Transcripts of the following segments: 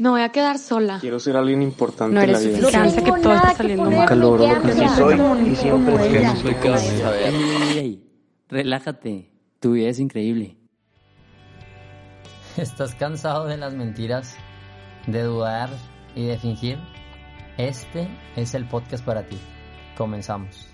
Me voy a quedar sola. Quiero ser alguien importante No en la eres vida. suficiente, que todo está saliendo mal. Nunca logro lo que Sí soy y siempre seré. no soy relájate. Tu vida es increíble. ¿Estás cansado de las mentiras, de dudar y de fingir? Este es el podcast para ti. Comenzamos.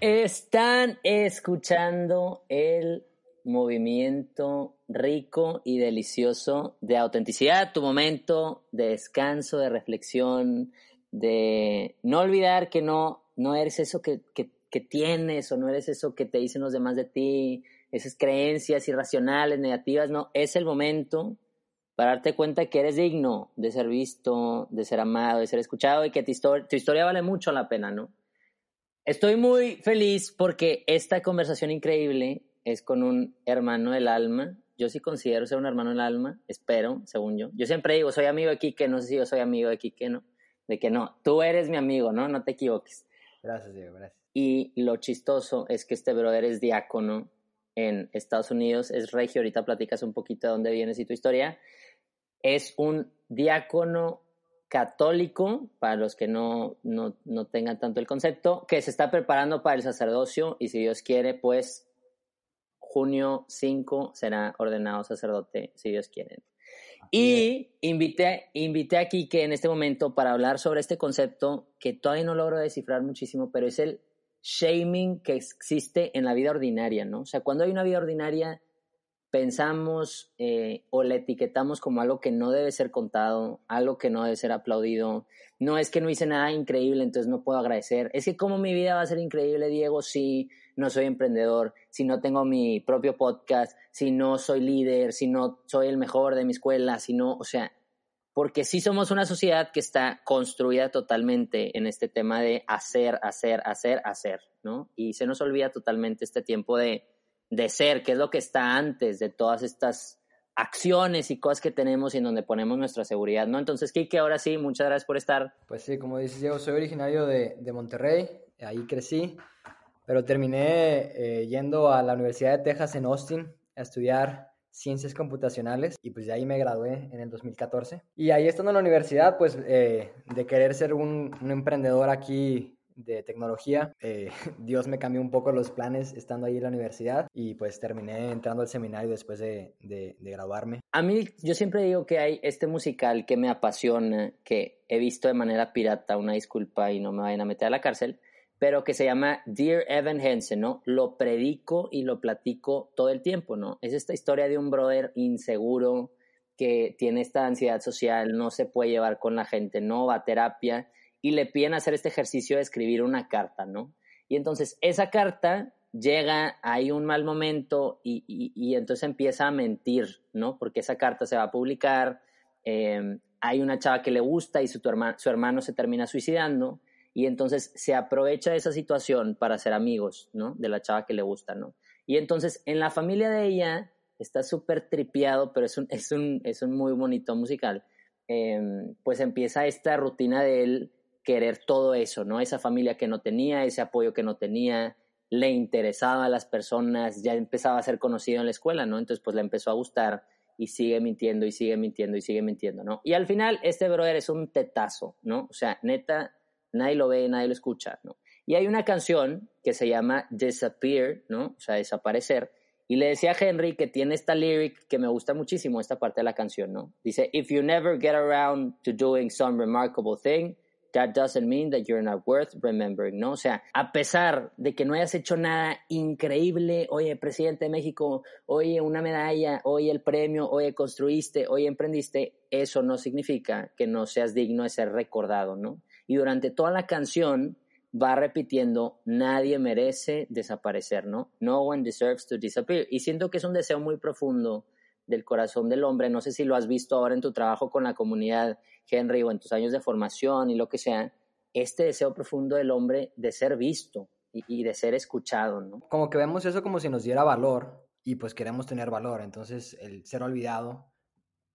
Están escuchando el movimiento rico y delicioso de autenticidad, tu momento de descanso, de reflexión, de no olvidar que no, no eres eso que, que, que tienes o no eres eso que te dicen los demás de ti, esas creencias irracionales, negativas, no, es el momento para darte cuenta que eres digno de ser visto, de ser amado, de ser escuchado y que tu, histor- tu historia vale mucho la pena, ¿no? Estoy muy feliz porque esta conversación increíble es con un hermano del alma. Yo sí considero ser un hermano del alma, espero, según yo. Yo siempre digo, soy amigo de Quique, no sé si yo soy amigo de Quique, ¿no? De que no, tú eres mi amigo, ¿no? No te equivoques. Gracias, Diego, gracias. Y lo chistoso es que este brother es diácono en Estados Unidos, es regio, ahorita platicas un poquito de dónde vienes y tu historia. Es un diácono católico, para los que no, no, no tengan tanto el concepto, que se está preparando para el sacerdocio y si Dios quiere, pues junio 5 será ordenado sacerdote, si Dios quiere. Y invité, invité a Kike en este momento para hablar sobre este concepto que todavía no logro descifrar muchísimo, pero es el shaming que existe en la vida ordinaria, ¿no? O sea, cuando hay una vida ordinaria, pensamos eh, o la etiquetamos como algo que no debe ser contado, algo que no debe ser aplaudido. No es que no hice nada increíble, entonces no puedo agradecer. Es que como mi vida va a ser increíble, Diego, si no soy emprendedor, si no tengo mi propio podcast, si no soy líder, si no soy el mejor de mi escuela, si no, o sea, porque sí somos una sociedad que está construida totalmente en este tema de hacer, hacer, hacer, hacer, ¿no? Y se nos olvida totalmente este tiempo de, de ser, que es lo que está antes de todas estas acciones y cosas que tenemos y en donde ponemos nuestra seguridad, ¿no? Entonces, Kike, ahora sí, muchas gracias por estar. Pues sí, como dices, Diego, soy originario de, de Monterrey, ahí crecí, pero terminé eh, yendo a la Universidad de Texas en Austin a estudiar ciencias computacionales y pues de ahí me gradué en el 2014. Y ahí estando en la universidad, pues eh, de querer ser un, un emprendedor aquí de tecnología, eh, Dios me cambió un poco los planes estando ahí en la universidad y pues terminé entrando al seminario después de, de, graduarme. A mí, yo siempre digo que hay este musical que me apasiona, que he visto de manera pirata, una disculpa y no me vayan a meter a la cárcel, pero que se llama Dear Evan Hansen, ¿no? Lo predico y lo platico todo el tiempo, ¿no? Es esta historia de un brother inseguro que tiene esta ansiedad social, no se puede llevar con la gente, no va a terapia y le piden hacer este ejercicio de escribir una carta, ¿no? Y entonces esa carta llega, hay un mal momento y, y, entonces empieza a mentir, ¿no? Porque esa carta se va a publicar, eh, hay una chava que le gusta y su, tu herma- su hermano se termina suicidando y entonces se aprovecha de esa situación para ser amigos, ¿no? De la chava que le gusta, ¿no? Y entonces en la familia de ella está súper tripeado, pero es un, es, un, es un muy bonito musical. Eh, pues empieza esta rutina de él querer todo eso, ¿no? Esa familia que no tenía, ese apoyo que no tenía, le interesaba a las personas, ya empezaba a ser conocido en la escuela, ¿no? Entonces pues le empezó a gustar y sigue mintiendo y sigue mintiendo y sigue mintiendo, ¿no? Y al final este brother es un tetazo, ¿no? O sea, neta, nadie lo ve, nadie lo escucha, ¿no? Y hay una canción que se llama Disappear, ¿no? O sea, desaparecer. Y le decía a Henry que tiene esta lyric que me gusta muchísimo, esta parte de la canción, ¿no? Dice, If you never get around to doing some remarkable thing, that doesn't mean that you're not worth remembering, ¿no? O sea, a pesar de que no hayas hecho nada increíble, oye, presidente de México, oye, una medalla, oye, el premio, oye, construiste, oye, emprendiste, eso no significa que no seas digno de ser recordado, ¿no? Y durante toda la canción va repitiendo, nadie merece desaparecer, ¿no? No one deserves to disappear. Y siento que es un deseo muy profundo del corazón del hombre. No sé si lo has visto ahora en tu trabajo con la comunidad, Henry, o en tus años de formación y lo que sea. Este deseo profundo del hombre de ser visto y, de ser escuchado, ¿no? Como que vemos eso como si nos diera valor y pues queremos tener valor. Entonces el ser olvidado,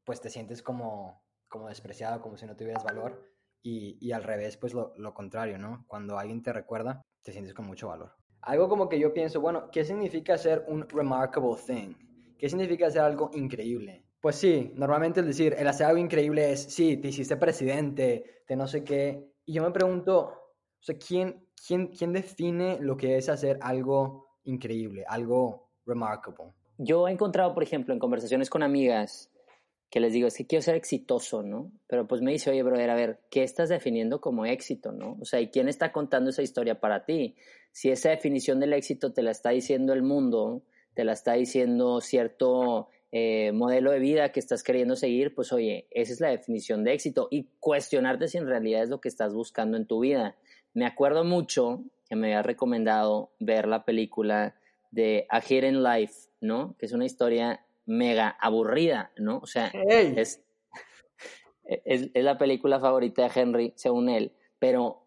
pues te sientes como, como despreciado, como si no tuvieras valor. Y, y al revés, pues lo, lo contrario, ¿no? Cuando alguien te recuerda, te sientes con mucho valor. Algo como que yo pienso, bueno, ¿qué significa ser un remarkable thing? ¿Qué significa hacer algo increíble? Pues sí, normalmente el decir, el hacer algo increíble es, sí, te hiciste presidente, te no sé qué. Y yo me pregunto, o sea, ¿quién, quién, quién define lo que es hacer algo increíble, algo remarkable? Yo he encontrado, por ejemplo, en conversaciones con amigas, que les digo, es que quiero ser exitoso, ¿no? Pero pues me dice, oye, brother, a ver, ¿qué estás definiendo como éxito, no? O sea, ¿y quién está contando esa historia para ti? Si esa definición del éxito te la está diciendo el mundo, te la está diciendo cierto eh, modelo de vida que estás queriendo seguir, pues oye, esa es la definición de éxito y cuestionarte si en realidad es lo que estás buscando en tu vida. Me acuerdo mucho que me había recomendado ver la película de A Hidden Life, ¿no? Que es una historia mega aburrida, ¿no? O sea, es, es, es la película favorita de Henry, según él, pero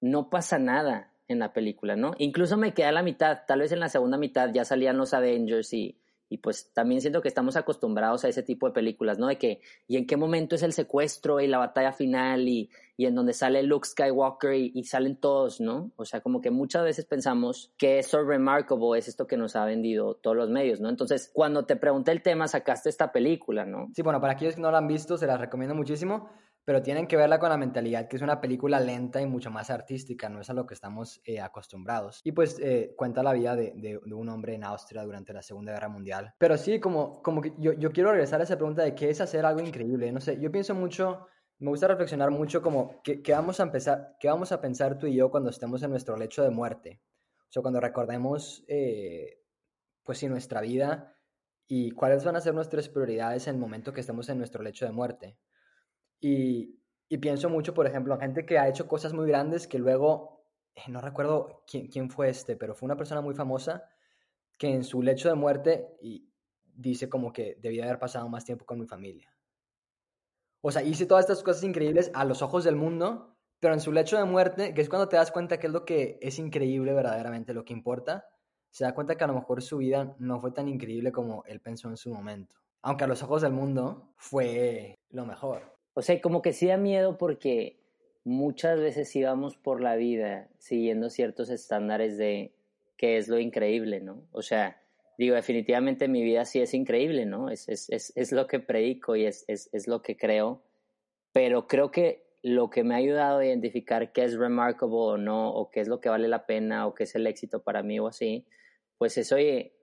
no pasa nada en la película, ¿no? Incluso me quedé a la mitad, tal vez en la segunda mitad ya salían los Avengers y, y pues también siento que estamos acostumbrados a ese tipo de películas, ¿no? De que, ¿y en qué momento es el secuestro y la batalla final y, y en donde sale Luke Skywalker y, salen todos, ¿no? O sea, como que muchas veces pensamos que eso remarkable es esto que nos ha vendido todos los medios, ¿no? Entonces, cuando te pregunté el tema, sacaste esta película, ¿no? Sí, bueno, para aquellos que no la han visto, se la recomiendo muchísimo pero tienen que verla con la mentalidad que es una película lenta y mucho más artística, no es a lo que estamos eh, acostumbrados. Y pues eh, cuenta la vida de, de, un hombre en Austria durante la Segunda Guerra Mundial. Pero sí, como, como que yo, yo quiero regresar a esa pregunta de qué es hacer algo increíble. No sé, yo pienso mucho, me gusta reflexionar mucho como qué, qué vamos a empezar, qué vamos a pensar tú y yo cuando estemos en nuestro lecho de muerte. O sea, cuando recordemos, eh, pues sí, nuestra vida y cuáles van a ser nuestras prioridades en el momento que estemos en nuestro lecho de muerte. Y, pienso mucho, por ejemplo, en gente que ha hecho cosas muy grandes que luego, eh, no recuerdo quién, fue este, pero fue una persona muy famosa que en su lecho de muerte dice como que debía haber pasado más tiempo con mi familia. O sea, hice todas estas cosas increíbles a los ojos del mundo, pero en su lecho de muerte, que es cuando te das cuenta que es lo que es increíble verdaderamente, lo que importa, se da cuenta que a lo mejor su vida no fue tan increíble como él pensó en su momento. Aunque a los ojos del mundo fue lo mejor. O sea, como que sí da miedo porque muchas veces íbamos por la vida siguiendo ciertos estándares de qué es lo increíble, ¿no? O sea, digo, definitivamente mi vida sí es increíble, ¿no? Es, es, es, es lo que predico y es, es, lo que creo, pero creo que lo que me ha ayudado a identificar qué es remarkable o no, o qué es lo que vale la pena, o qué es el éxito para mí o así, pues es, oye,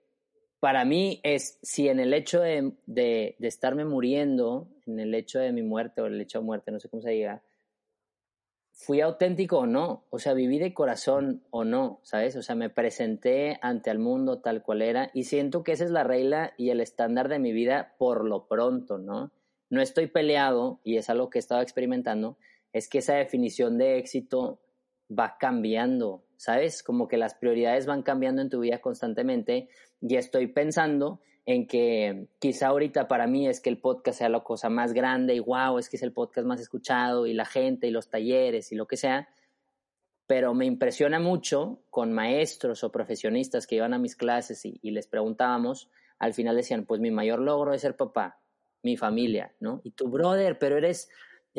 para mí es si en el hecho de, de, de, estarme muriendo, en el hecho de mi muerte o el hecho de muerte, no sé cómo se diga, fui auténtico o no, o sea, viví de corazón o no, ¿sabes? O sea, me presenté ante el mundo tal cual era y siento que esa es la regla y el estándar de mi vida por lo pronto, ¿no? No estoy peleado y es algo que he estado experimentando, es que esa definición de éxito va cambiando, ¿sabes? Como que las prioridades van cambiando en tu vida constantemente y estoy pensando en que quizá ahorita para mí es que el podcast sea la cosa más grande y wow, es que es el podcast más escuchado y la gente y los talleres y lo que sea, pero me impresiona mucho con maestros o profesionistas que iban a mis clases y, y les preguntábamos, al final decían, pues mi mayor logro es ser papá, mi familia, ¿no? Y tu brother, pero eres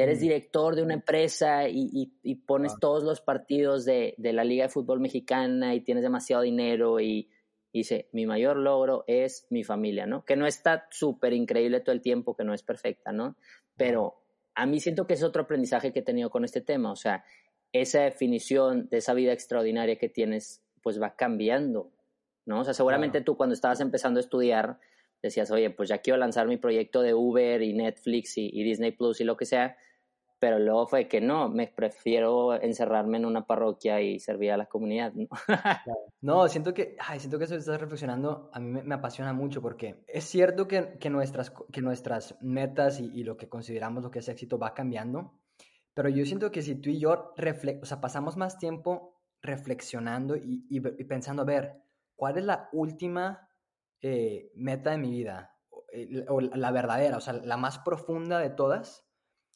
eres director de una empresa y, y, pones todos los partidos de, de, la Liga de Fútbol Mexicana y tienes demasiado dinero y dice, mi mayor logro es mi familia, ¿no? Que no está súper increíble todo el tiempo, que no es perfecta, ¿no? Pero a mí siento que es otro aprendizaje que he tenido con este tema, o sea, esa definición de esa vida extraordinaria que tienes, pues va cambiando, ¿no? O sea, seguramente tú cuando estabas empezando a estudiar, decías, oye, pues ya quiero lanzar mi proyecto de Uber y Netflix y, y Disney Plus y lo que sea, pero luego fue que no, me prefiero encerrarme en una parroquia y servir a la comunidad. No, siento que, ay, siento que eso estás reflexionando a mí me, apasiona mucho porque es cierto que, que nuestras, que nuestras metas y, y, lo que consideramos lo que es éxito va cambiando, pero yo siento que si tú y yo o sea, pasamos más tiempo reflexionando y, y, pensando, a ver, ¿cuál es la última eh, meta de mi vida? O, o la verdadera, o sea, la más profunda de todas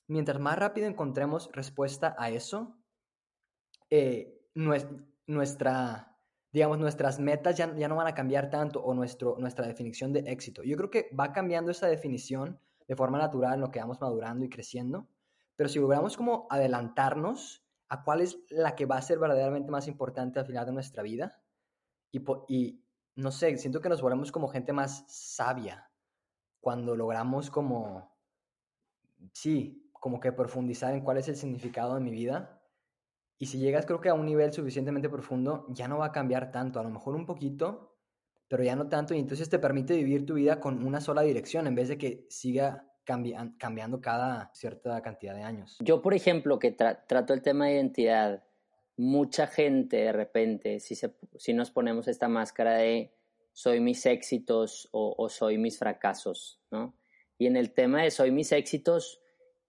mientras más rápido encontremos respuesta a eso, eh, nuestra, digamos, nuestras metas ya, ya, no van a cambiar tanto o nuestro, nuestra definición de éxito. Yo creo que va cambiando esa definición de forma natural en lo que vamos madurando y creciendo, pero si logramos como adelantarnos a cuál es la que va a ser verdaderamente más importante al final de nuestra vida y, y no sé, siento que nos volvemos como gente más sabia cuando logramos como, sí, como que profundizar en cuál es el significado de mi vida. Y si llegas creo que a un nivel suficientemente profundo, ya no va a cambiar tanto, a lo mejor un poquito, pero ya no tanto. Y entonces te permite vivir tu vida con una sola dirección en vez de que siga cambiando cada cierta cantidad de años. Yo, por ejemplo, que trato el tema de identidad, mucha gente de repente, si, si nos ponemos esta máscara de soy mis éxitos o, soy mis fracasos, ¿no? Y en el tema de soy mis éxitos,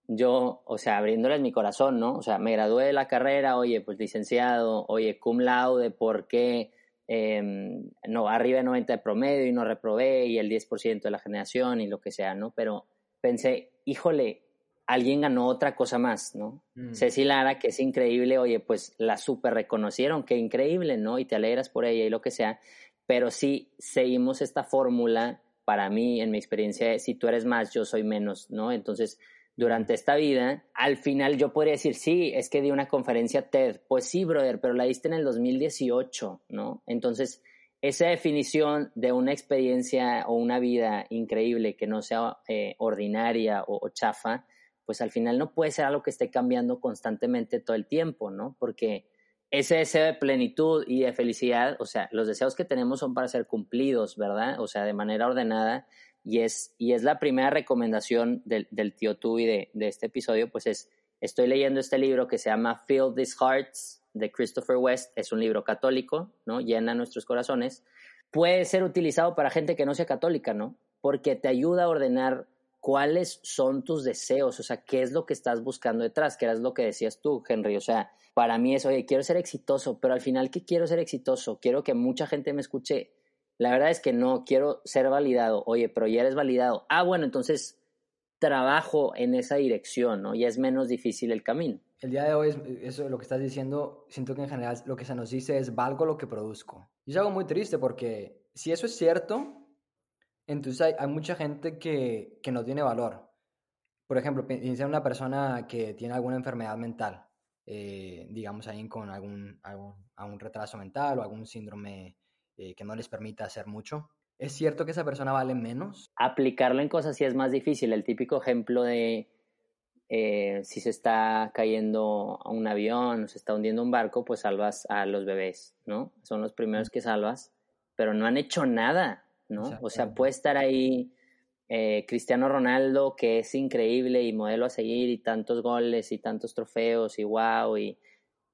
yo, o sea, abriéndoles mi corazón, ¿no? O sea, me gradué de la carrera, oye, pues licenciado, oye, cum laude, ¿por qué? Em, no, arriba de 90 de promedio y no reprobé y el 10% de la generación y lo que sea, ¿no? Pero pensé, híjole, alguien ganó otra cosa más, ¿no? Mm. Ceci Lara, que es increíble, oye, pues la super reconocieron, qué increíble, ¿no? Y te alegras por ella y lo que sea, pero sí seguimos esta fórmula, para mí, en mi experiencia, si tú eres más, yo soy menos, ¿no? Entonces, durante esta vida, al final yo podría decir, sí, es que di una conferencia TED, pues sí, brother, pero la diste en el 2018, ¿no? Entonces, esa definición de una experiencia o una vida increíble que no sea eh, ordinaria o, chafa, pues al final no puede ser algo que esté cambiando constantemente todo el tiempo, ¿no? Porque ese deseo de plenitud y de felicidad, o sea, los deseos que tenemos son para ser cumplidos, ¿verdad? O sea, de manera ordenada. Y es, y es la primera recomendación del, del tío Tubi de, de este episodio, pues es, estoy leyendo este libro que se llama Fill These Hearts de Christopher West es un libro católico, ¿no? Llena nuestros corazones. Puede ser utilizado para gente que no sea católica, ¿no? Porque te ayuda a ordenar cuáles son tus deseos, o sea, qué es lo que estás buscando detrás, que era lo que decías tú, Henry. O sea, para mí es, oye, quiero ser exitoso, pero al final, ¿qué quiero ser exitoso? Quiero que mucha gente me escuche. La verdad es que no, quiero ser validado. Oye, pero ya eres validado. Ah, bueno, entonces trabajo en esa dirección, ¿no? Y es menos difícil el camino el día de hoy, es, eso lo que estás diciendo, siento que en general lo que se nos dice es valgo lo que produzco. Y es algo muy triste porque si eso es cierto, entonces hay, mucha gente que, que, no tiene valor. Por ejemplo, piensa en una persona que tiene alguna enfermedad mental, eh, digamos alguien con algún, algún, retraso mental o algún síndrome eh, que no les permita hacer mucho. ¿Es cierto que esa persona vale menos? Aplicarlo en cosas sí es más difícil. El típico ejemplo de eh, si se está cayendo un avión o se está hundiendo un barco, pues salvas a los bebés, ¿no? Son los primeros que salvas, pero no han hecho nada, ¿no? O sea, puede estar ahí eh, Cristiano Ronaldo, que es increíble y modelo a seguir, y tantos goles y tantos trofeos y wow, y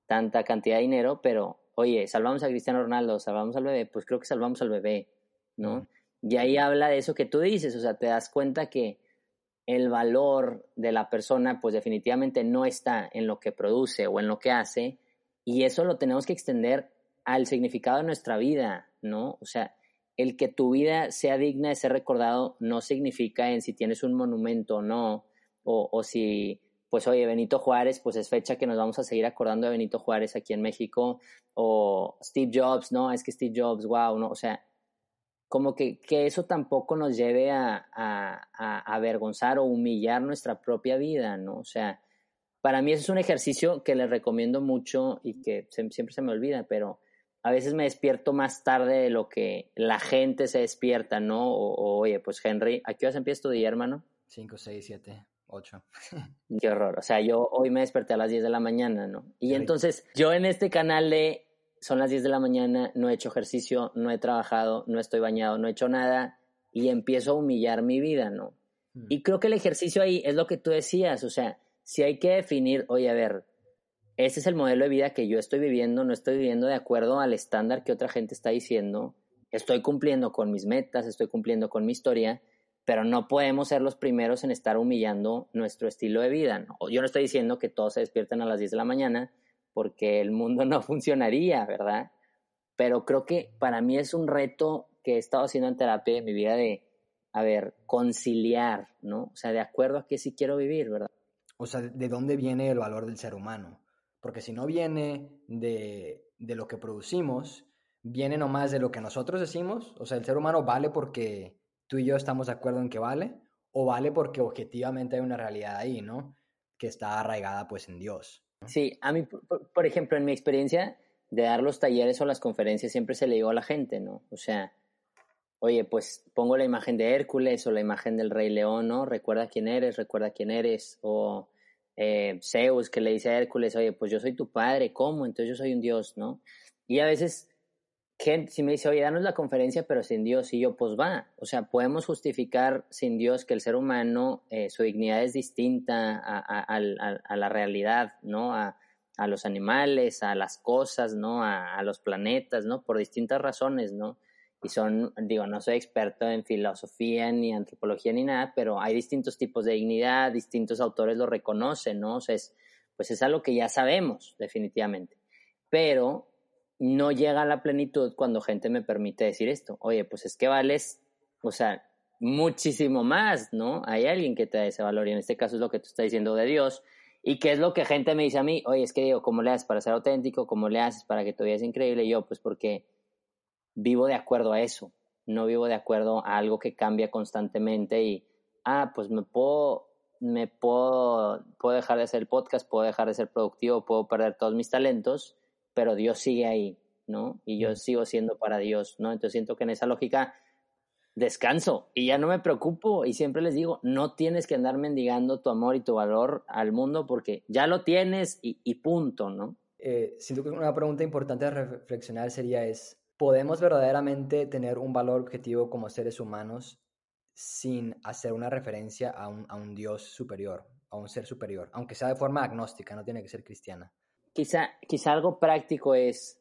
tanta cantidad de dinero, pero oye, salvamos a Cristiano Ronaldo, salvamos al bebé, pues creo que salvamos al bebé, ¿no? Y ahí habla de eso que tú dices, o sea, te das cuenta que el valor de la persona pues definitivamente no está en lo que produce o en lo que hace y eso lo tenemos que extender al significado de nuestra vida, ¿no? O sea, el que tu vida sea digna de ser recordado no significa en si tienes un monumento o no, o, o si, pues oye, Benito Juárez, pues es fecha que nos vamos a seguir acordando de Benito Juárez aquí en México, o Steve Jobs, no, es que Steve Jobs, wow, no, o sea, como que, que eso tampoco nos lleve a, avergonzar o humillar nuestra propia vida, ¿no? O sea, para mí eso es un ejercicio que les recomiendo mucho y que siempre se me olvida, pero a veces me despierto más tarde de lo que la gente se despierta, ¿no? O, oye, pues Henry, ¿a qué hora empieza tu día, hermano? 5, 6, 7, 8. Qué horror. O sea, yo hoy me desperté a las 10 de la mañana, ¿no? Y entonces yo en este canal de son las 10 de la mañana, no he hecho ejercicio, no he trabajado, no estoy bañado, no he hecho nada y empiezo a humillar mi vida, ¿no? Mm. Y creo que el ejercicio ahí es lo que tú decías, o sea, si hay que definir, oye, a ver, ese es el modelo de vida que yo estoy viviendo, no estoy viviendo de acuerdo al estándar que otra gente está diciendo, estoy cumpliendo con mis metas, estoy cumpliendo con mi historia, pero no podemos ser los primeros en estar humillando nuestro estilo de vida. ¿no? Yo no estoy diciendo que todos se despierten a las 10 de la mañana, porque el mundo no funcionaría, ¿verdad? Pero creo que para mí es un reto que he estado haciendo en terapia en mi vida de, a ver, conciliar, ¿no? O sea, de acuerdo a qué sí quiero vivir, ¿verdad? O sea, ¿de dónde viene el valor del ser humano? Porque si no viene de, de lo que producimos, viene nomás de lo que nosotros decimos, o sea, el ser humano vale porque tú y yo estamos de acuerdo en que vale, o vale porque objetivamente hay una realidad ahí, ¿no? Que está arraigada pues en Dios. Sí, a mí, por, ejemplo, en mi experiencia de dar los talleres o las conferencias, siempre se le digo a la gente, ¿no? O sea, oye, pues pongo la imagen de Hércules o la imagen del Rey León, ¿no? Recuerda quién eres, recuerda quién eres. O eh, Zeus que le dice a Hércules, oye, pues yo soy tu padre, ¿cómo? Entonces yo soy un dios, ¿no? Y a veces gente si me dice, oye, danos la conferencia, pero sin Dios, y yo, pues va. O sea, podemos justificar sin Dios que el ser humano, eh, su dignidad es distinta a, la realidad, ¿no? A, los animales, a las cosas, ¿no? A, a los planetas, ¿no? Por distintas razones, ¿no? y son, digo, no soy experto en filosofía ni antropología ni nada, pero hay distintos tipos de dignidad, distintos autores lo reconocen, ¿no? O sea, es, pues es algo que ya sabemos, definitivamente. Pero no llega a la plenitud cuando gente me permite decir esto. Oye, pues es que vales, o sea, muchísimo más, ¿no? Hay alguien que te da ese valor y en este caso es lo que tú estás diciendo de Dios. ¿Y qué es lo que gente me dice a mí? Oye, es que digo, ¿cómo le haces para ser auténtico? ¿Cómo le haces para que tu vida sea increíble? Y yo, pues porque vivo de acuerdo a eso, no vivo de acuerdo a algo que cambia constantemente y, ah, pues me puedo, me puedo, puedo dejar de hacer podcast, puedo dejar de ser productivo, puedo perder todos mis talentos, pero Dios sigue ahí, ¿no? Y yo sigo siendo para Dios, ¿no? Entonces siento que en esa lógica descanso y ya no me preocupo y siempre les digo, no tienes que andar mendigando tu amor y tu valor al mundo porque ya lo tienes y, y punto, ¿no? Eh, siento que una pregunta importante a reflexionar sería es, ¿Podemos verdaderamente tener un valor objetivo como seres humanos sin hacer una referencia a un, a un Dios superior, a un ser superior, aunque sea de forma agnóstica, no tiene que ser cristiana? Quizá, quizá algo práctico es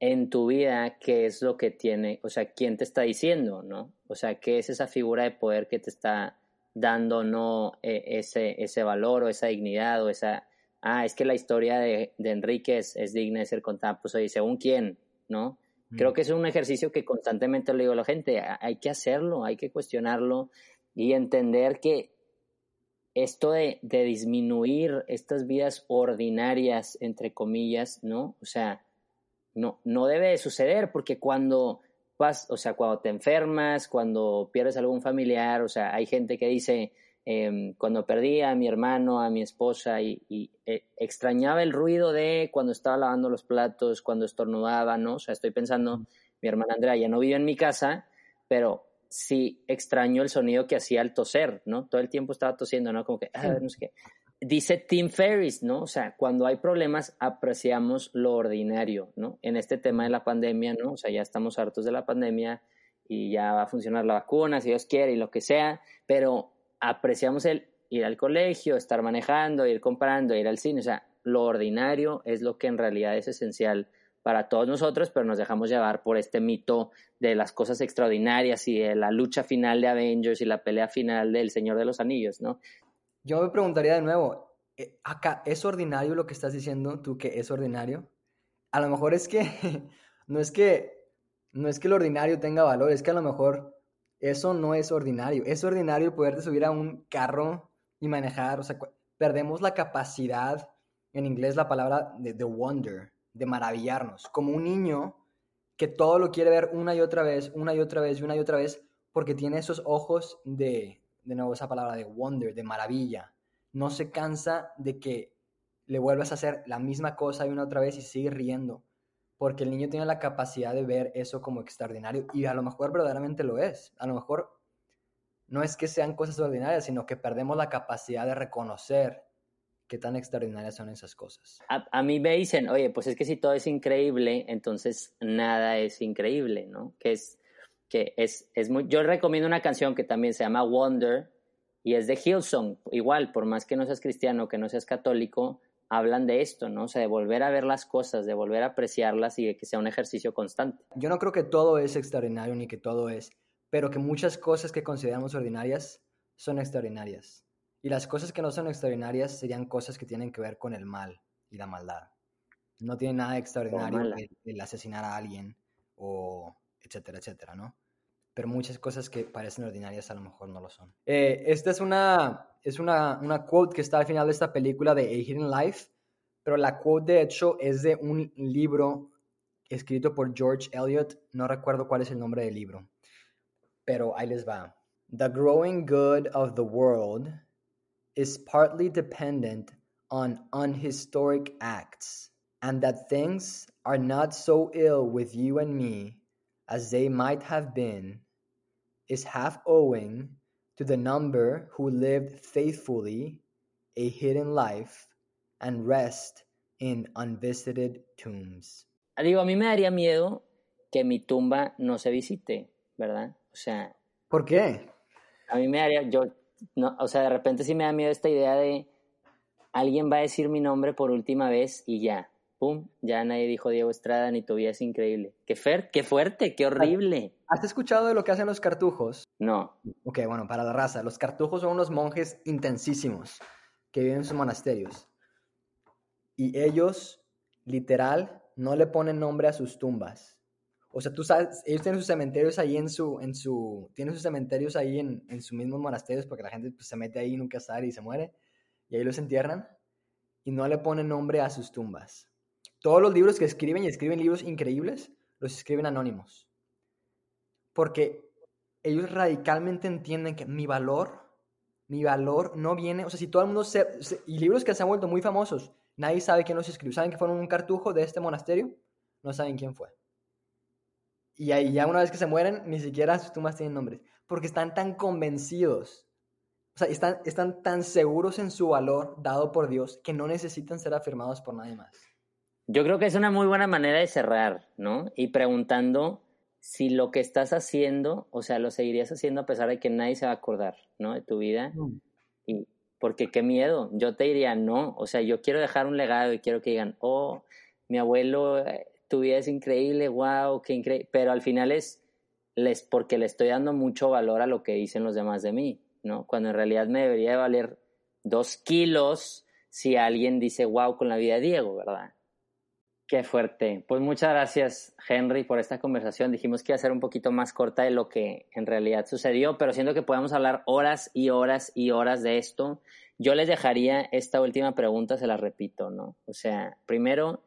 en tu vida qué es lo que tiene, o sea, quién te está diciendo, ¿no? O sea, qué es esa figura de poder que te está dando no e, ese, ese valor o esa dignidad o esa, ah, es que la historia de, de Enrique es, es digna de ser contada, pues oye, según quién, ¿no? Creo que es un ejercicio que constantemente le digo a la gente, hay que hacerlo, hay que cuestionarlo y entender que esto de, disminuir estas vidas ordinarias, entre comillas, ¿no? O sea, no, no debe de suceder porque cuando vas, o sea, cuando te enfermas, cuando pierdes algún familiar, o sea, hay gente que dice, Em, cuando perdí a mi hermano, a mi esposa y, eh, extrañaba el ruido de cuando estaba lavando los platos, cuando estornudaba, ¿no? O sea, estoy pensando, mi hermana Andrea ya no vive en mi casa, pero sí extraño el sonido que hacía al toser, ¿no? Todo el tiempo estaba tosiendo, ¿no? Como que, ah, no sé qué. Dice Tim Ferriss, ¿no? O sea, cuando hay problemas apreciamos lo ordinario, ¿no? En este tema de la pandemia, ¿no? O sea, ya estamos hartos de la pandemia y ya va a funcionar la vacuna, si Dios quiere y lo que sea, pero apreciamos el ir al colegio, estar manejando, ir comprando, ir al cine, o sea, lo ordinario es lo que en realidad es esencial para todos nosotros, pero nos dejamos llevar por este mito de las cosas extraordinarias y de la lucha final de Avengers y la pelea final del Señor de los Anillos, ¿no? Yo me preguntaría de nuevo, eh, acá, ¿es ordinario lo que estás diciendo tú que es ordinario? A lo mejor es que no es que no es que el ordinario tenga valor, es que a lo mejor eso no es ordinario. Es ordinario poderte subir a un carro y manejar. O sea, perdemos la capacidad, en inglés la palabra de, wonder, de maravillarnos. Como un niño que todo lo quiere ver una y otra vez, una y otra vez, y una y otra vez, porque tiene esos ojos de, de nuevo esa palabra de wonder, de maravilla. No se cansa de que le vuelvas a hacer la misma cosa y una otra vez y sigue riendo porque el niño tiene la capacidad de ver eso como extraordinario y a lo mejor verdaderamente lo es. A lo mejor no es que sean cosas ordinarias, sino que perdemos la capacidad de reconocer qué tan extraordinarias son esas cosas. A, mí me dicen, oye, pues es que si todo es increíble, entonces nada es increíble, ¿no? Que es, que es, es muy... Yo recomiendo una canción que también se llama Wonder y es de Hillsong. Igual, por más que no seas cristiano, que no seas católico, hablan de esto, ¿no? O sea, de volver a ver las cosas, de volver a apreciarlas y de que sea un ejercicio constante. Yo no creo que todo es extraordinario ni que todo es, pero que muchas cosas que consideramos ordinarias son extraordinarias. Y las cosas que no son extraordinarias serían cosas que tienen que ver con el mal y la maldad. No tiene nada extraordinario el, asesinar a alguien o etcétera, etcétera, ¿no? Pero muchas cosas que parecen ordinarias a lo mejor no lo son. Eh, esta es una es una, una quote que está al final de esta película de A Hidden Life, pero la quote de hecho es de un libro escrito por George Eliot, no recuerdo cuál es el nombre del libro, pero ahí les va. The growing good of the world is partly dependent on unhistoric acts, and that things are not so ill with you and me as they might have been is half owing to the number who lived faithfully a hidden life and rest in unvisited tombs. Digo, a mí me daría miedo que mi tumba no se visite, ¿verdad? O sea, ¿Por qué? a mí me daría, yo, no, o sea, de repente sí me da miedo esta idea de alguien va a decir mi nombre por última vez y ya, pum, ya nadie dijo Diego Estrada ni tu vida es increíble. Qué, fer, qué fuerte, qué horrible. ¿Has escuchado de lo que hacen los cartujos? No, Ok, bueno, para la raza, los cartujos son unos monjes intensísimos que viven en sus monasterios. Y ellos, literal, no le ponen nombre a sus tumbas. O sea, tú sabes, ellos tienen sus cementerios ahí en su, en su, tienen sus cementerios ahí en, en sus mismos monasterios porque la gente pues, se mete ahí nunca sabe y se muere. Y ahí los entierran y no le ponen nombre a sus tumbas. Todos los libros que escriben y escriben libros increíbles, los escriben anónimos. Porque ellos radicalmente entienden que mi valor, mi valor no viene, o sea, si todo el mundo se, se- y libros que se han vuelto muy famosos, nadie sabe quién los escribió, saben que fueron un cartujo de este monasterio, no saben quién fue. Y ahí ya una vez que se mueren, ni siquiera sus tumbas tienen nombres, porque están tan convencidos, o sea, están, están tan seguros en su valor dado por Dios que no necesitan ser afirmados por nadie más. yo creo que es una muy buena manera de cerrar, ¿no? Y preguntando si lo que estás haciendo, o sea, lo seguirías haciendo a pesar de que nadie se va a acordar, ¿no? De tu vida. Y porque qué miedo, yo te diría no, o sea, yo quiero dejar un legado y quiero que digan, oh, mi abuelo, eh, tu vida es increíble, wow, qué increíble, pero al final es les porque le estoy dando mucho valor a lo que dicen los demás de mí, ¿no? Cuando en realidad me debería de valer dos kilos si alguien dice wow con la vida de Diego, ¿verdad? Qué fuerte. Pues muchas gracias, Henry, por esta conversación. Dijimos que iba a ser un poquito más corta de lo que en realidad sucedió, pero siento que podemos hablar horas y horas y horas de esto. Yo les dejaría esta última pregunta, se la repito, ¿no? O sea, primero,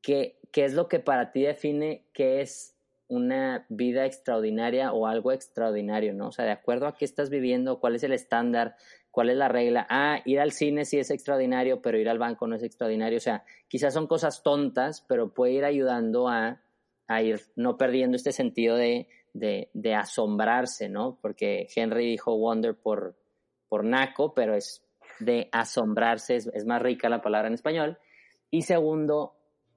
¿qué, qué es lo que para ti define qué es una vida extraordinaria o algo extraordinario, ¿no? O sea, de acuerdo a qué estás viviendo, cuál es el estándar, cuál es la regla. Ah, ir al cine sí es extraordinario, pero ir al banco no es extraordinario. O sea, quizás son cosas tontas, pero puede ir ayudando a, a ir no perdiendo este sentido de, de, de asombrarse, ¿no? Porque Henry dijo wonder por, por naco, pero es de asombrarse, es, es más rica la palabra en español. Y segundo,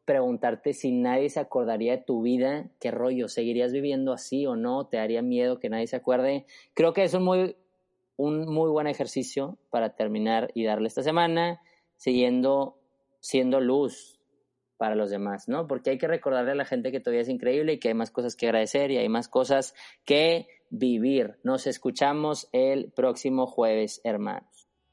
preguntarte si nadie se acordaría de tu vida, qué rollo, ¿seguirías viviendo así o no? ¿Te daría miedo que nadie se acuerde? Creo que es un muy, un muy buen ejercicio para terminar y darle esta semana, siguiendo siendo luz para los demás, ¿no? Porque hay que recordarle a la gente que todavía es increíble y que hay más cosas que agradecer y hay más cosas que vivir. Nos escuchamos el próximo jueves, hermanos.